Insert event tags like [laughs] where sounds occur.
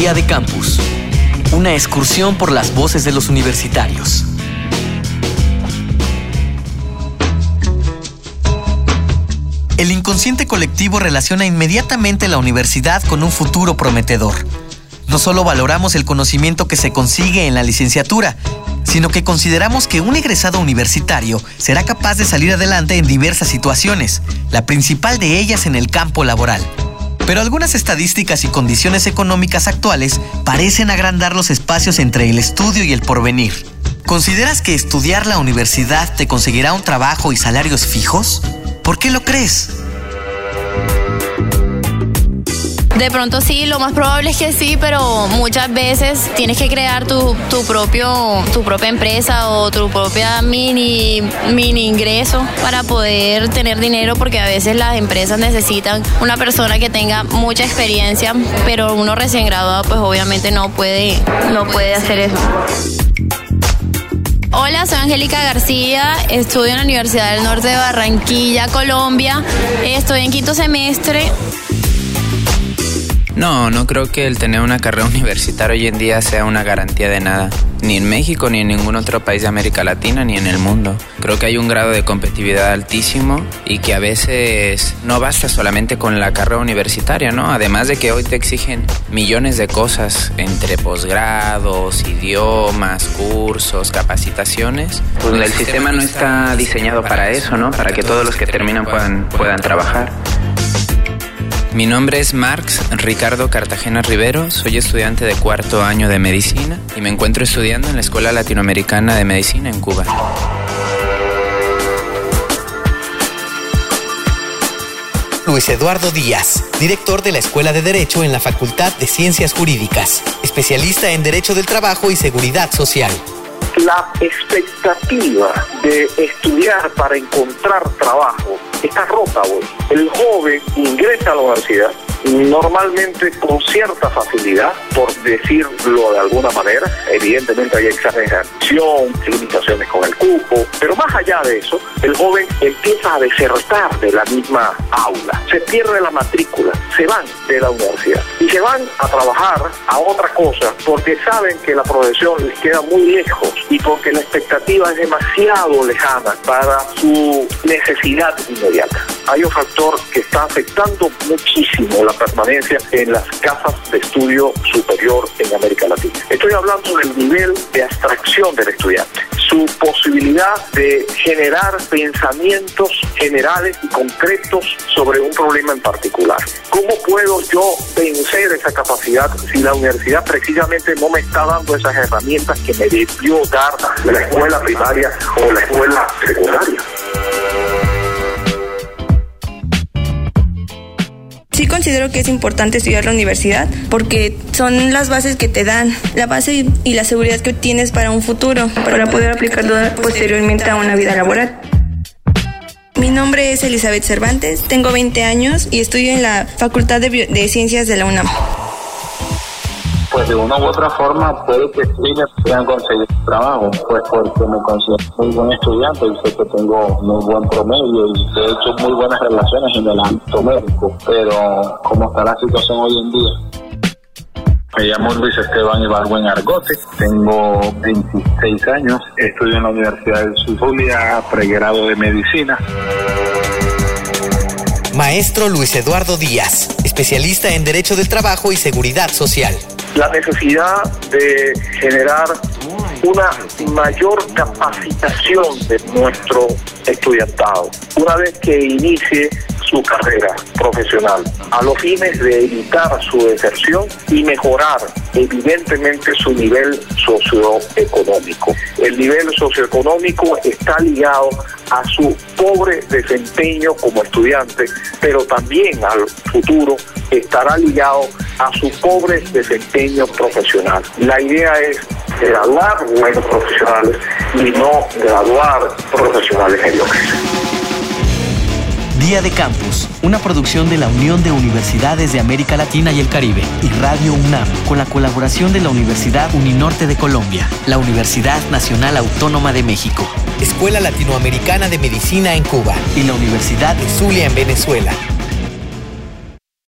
Día de Campus. Una excursión por las voces de los universitarios. El inconsciente colectivo relaciona inmediatamente la universidad con un futuro prometedor. No solo valoramos el conocimiento que se consigue en la licenciatura, sino que consideramos que un egresado universitario será capaz de salir adelante en diversas situaciones, la principal de ellas en el campo laboral. Pero algunas estadísticas y condiciones económicas actuales parecen agrandar los espacios entre el estudio y el porvenir. ¿Consideras que estudiar la universidad te conseguirá un trabajo y salarios fijos? ¿Por qué lo crees? De pronto sí, lo más probable es que sí, pero muchas veces tienes que crear tu, propio, tu propia empresa o tu propia mini, mini ingreso para poder tener dinero porque a veces las empresas necesitan una persona que tenga mucha experiencia, pero uno recién graduado pues obviamente no puede, no puede hacer eso. Hola, soy Angélica García, estudio en la Universidad del Norte de Barranquilla, Colombia. Estoy en quinto semestre. No, no creo que el tener una carrera [laughs] universitaria hoy en día sea una garantía de nada, ni en México, ni en ningún otro país de América Latina, ni en el mundo. Creo que hay un grado de competitividad altísimo y que a veces no basta solamente con la carrera universitaria, ¿no? Además de que hoy te exigen millones de cosas entre posgrados, idiomas, cursos, capacitaciones. Pues el sistema no está diseñado para eso, ¿no? Para que todos los que terminan puedan, puedan trabajar. Mi nombre es Marx Ricardo Cartagena Rivero, soy estudiante de cuarto año de medicina y me encuentro estudiando en la Escuela Latinoamericana de Medicina en Cuba. Luis Eduardo Díaz, director de la Escuela de Derecho en la Facultad de Ciencias Jurídicas, especialista en Derecho del Trabajo y Seguridad Social la expectativa de estudiar para encontrar trabajo está rota hoy. El joven ingresa a la universidad normalmente con cierta facilidad, por decirlo de alguna manera. Evidentemente hay exámenes de limitaciones con el cupo, pero más allá de eso, el joven empieza a desertar de la misma aula, se pierde la matrícula, se van de la universidad y se van a trabajar a otra cosa porque saben que la profesión les queda muy lejos y porque la expectativa es demasiado lejana para su necesidad inmediata. Hay un factor que está afectando muchísimo la permanencia en las casas de estudio superior en América Latina. Estoy hablando del nivel de abstracción del estudiante, su posibilidad de generar pensamientos generales y concretos sobre un problema en particular. ¿Cómo puedo yo vencer esa capacidad si la universidad precisamente no me está dando esas herramientas que me debió dar la escuela primaria o la escuela secundaria? Considero que es importante estudiar la universidad porque son las bases que te dan, la base y la seguridad que tienes para un futuro, para poder aplicarlo posteriormente a una vida laboral. Mi nombre es Elizabeth Cervantes, tengo 20 años y estudio en la Facultad de, de Ciencias de la UNAM pues de una u otra forma puede que sí me puedan conseguir trabajo, pues porque me considero muy buen estudiante y sé que tengo muy buen promedio y de hecho muy buenas relaciones en el ámbito médico, pero como está la situación hoy en día. Me llamo Luis Esteban Ibargüen Argote, tengo 26 años, estudio en la Universidad de Zulia, pregrado de Medicina. Maestro Luis Eduardo Díaz, especialista en Derecho del Trabajo y Seguridad Social la necesidad de generar una mayor capacitación de nuestro estudiantado. Una vez que inicie su carrera profesional a los fines de evitar su deserción y mejorar evidentemente su nivel socioeconómico. El nivel socioeconómico está ligado a su pobre desempeño como estudiante, pero también al futuro estará ligado a su pobre desempeño profesional. La idea es graduar buenos profesionales y no graduar profesionales mediocres. Día de Campus, una producción de la Unión de Universidades de América Latina y el Caribe y Radio UNAM, con la colaboración de la Universidad Uninorte de Colombia, la Universidad Nacional Autónoma de México, Escuela Latinoamericana de Medicina en Cuba y la Universidad de Zulia en Venezuela.